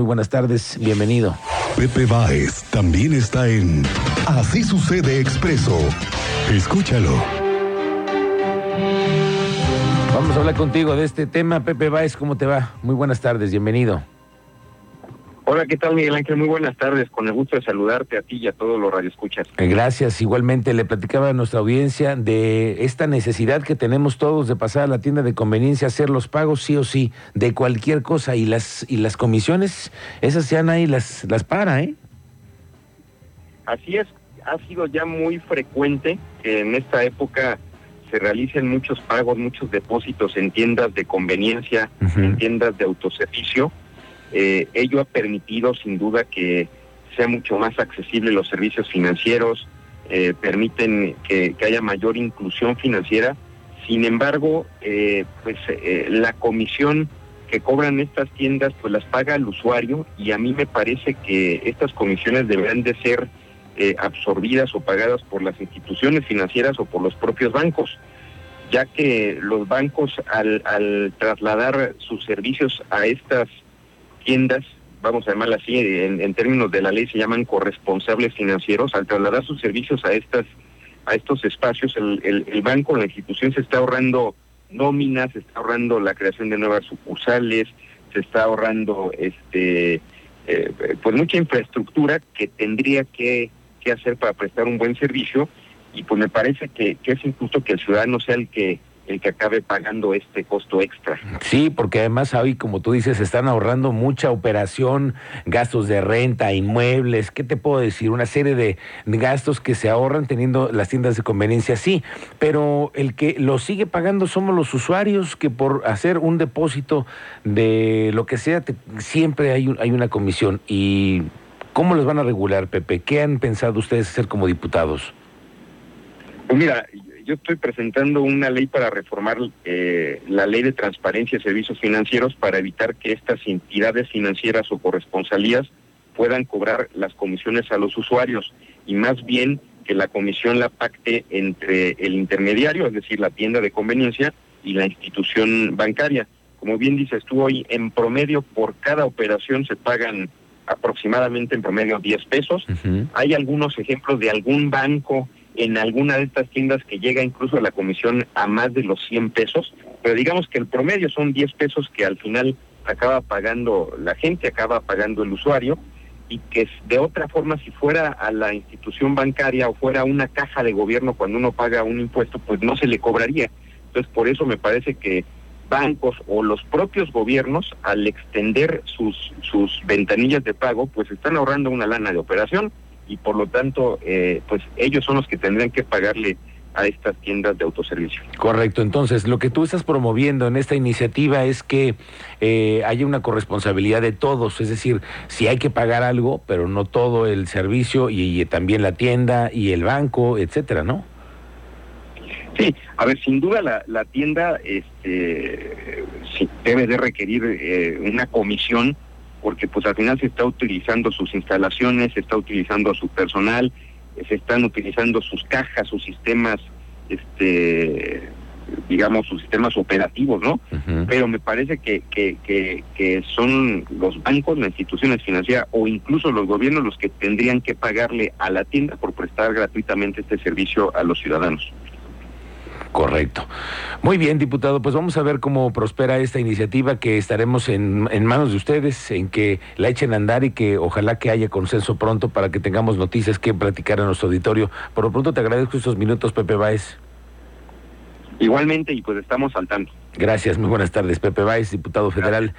Muy buenas tardes, bienvenido. Pepe Báez también está en Así sucede expreso. Escúchalo. Vamos a hablar contigo de este tema. Pepe Báez, ¿cómo te va? Muy buenas tardes, bienvenido. Hola, ¿qué tal Miguel Ángel? Muy buenas tardes. Con el gusto de saludarte a ti y a todos los radioescuchas. Eh, Gracias. Igualmente le platicaba a nuestra audiencia de esta necesidad que tenemos todos de pasar a la tienda de conveniencia, hacer los pagos sí o sí de cualquier cosa y las y las comisiones, esas ya nadie las las para, ¿eh? Así es, ha sido ya muy frecuente que en esta época se realicen muchos pagos, muchos depósitos en tiendas de conveniencia, en tiendas de autoservicio. Eh, ello ha permitido sin duda que sea mucho más accesible los servicios financieros, eh, permiten que, haya mayor inclusión financiera. Sin embargo, eh, pues la comisión que cobran estas tiendas pues las paga el usuario y a mí me parece que estas comisiones deberán de ser absorbidas o pagadas por las instituciones financieras o por los propios bancos, ya que los bancos al, al trasladar sus servicios a estas tiendas, vamos a llamarlas así, en, términos de la ley se llaman corresponsables financieros, al trasladar sus servicios a estas a estos espacios, el, el, el banco, la institución se está ahorrando nóminas, se está ahorrando la creación de nuevas sucursales, se está ahorrando este eh, pues mucha infraestructura que tendría que, que hacer para prestar un buen servicio y pues me parece que, que es injusto que el ciudadano sea el que el que acabe pagando este costo extra. Sí, porque además hoy, como tú dices, están ahorrando mucha operación, gastos de renta, inmuebles, ¿qué te puedo decir? Una serie de gastos que se ahorran teniendo las tiendas de conveniencia, sí, pero el que lo sigue pagando somos los usuarios que por hacer un depósito de lo que sea, siempre hay, un- hay una comisión. ¿Y cómo los van a regular, Pepe? ¿Qué han pensado ustedes hacer como diputados? Mira, yo estoy presentando una ley para reformar eh, la ley de transparencia de servicios financieros para evitar que estas entidades financieras o corresponsalías puedan cobrar las comisiones a los usuarios y más bien que la comisión la pacte entre el intermediario, es decir, la tienda de conveniencia y la institución bancaria. Como bien dices tú hoy, en promedio por cada operación se pagan aproximadamente en promedio 10 pesos. Hay algunos ejemplos de algún banco en alguna de estas tiendas que llega incluso a la comisión a más de los 100 pesos, pero digamos que el promedio son 10 pesos que al final acaba pagando la gente, acaba pagando el usuario y que de otra forma si fuera a la institución bancaria o fuera una caja de gobierno cuando uno paga un impuesto, pues no se le cobraría. Entonces por eso me parece que bancos o los propios gobiernos al extender sus sus ventanillas de pago, pues están ahorrando una lana de operación y por lo tanto, eh, pues ellos son los que tendrían que pagarle a estas tiendas de autoservicio. Correcto, entonces lo que tú estás promoviendo en esta iniciativa es que eh, haya una corresponsabilidad de todos, es decir, si hay que pagar algo, pero no todo el servicio y, y también la tienda y el banco, etcétera, ¿no? Sí, a ver, sin duda la, la tienda este, sí, debe de requerir eh, una comisión porque pues al final se está utilizando sus instalaciones, se está utilizando a su personal, se están utilizando sus cajas, sus sistemas, este, digamos, sus sistemas operativos, ¿no? Pero me parece que, que, que, que son los bancos, las instituciones financieras o incluso los gobiernos los que tendrían que pagarle a la tienda por prestar gratuitamente este servicio a los ciudadanos. Correcto. Muy bien, diputado, pues vamos a ver cómo prospera esta iniciativa que estaremos en, en manos de ustedes, en que la echen a andar y que ojalá que haya consenso pronto para que tengamos noticias que platicar a nuestro auditorio. Por lo pronto te agradezco estos minutos, Pepe Báez. Igualmente, y pues estamos al tanto. Gracias, muy buenas tardes. Pepe Báez, diputado federal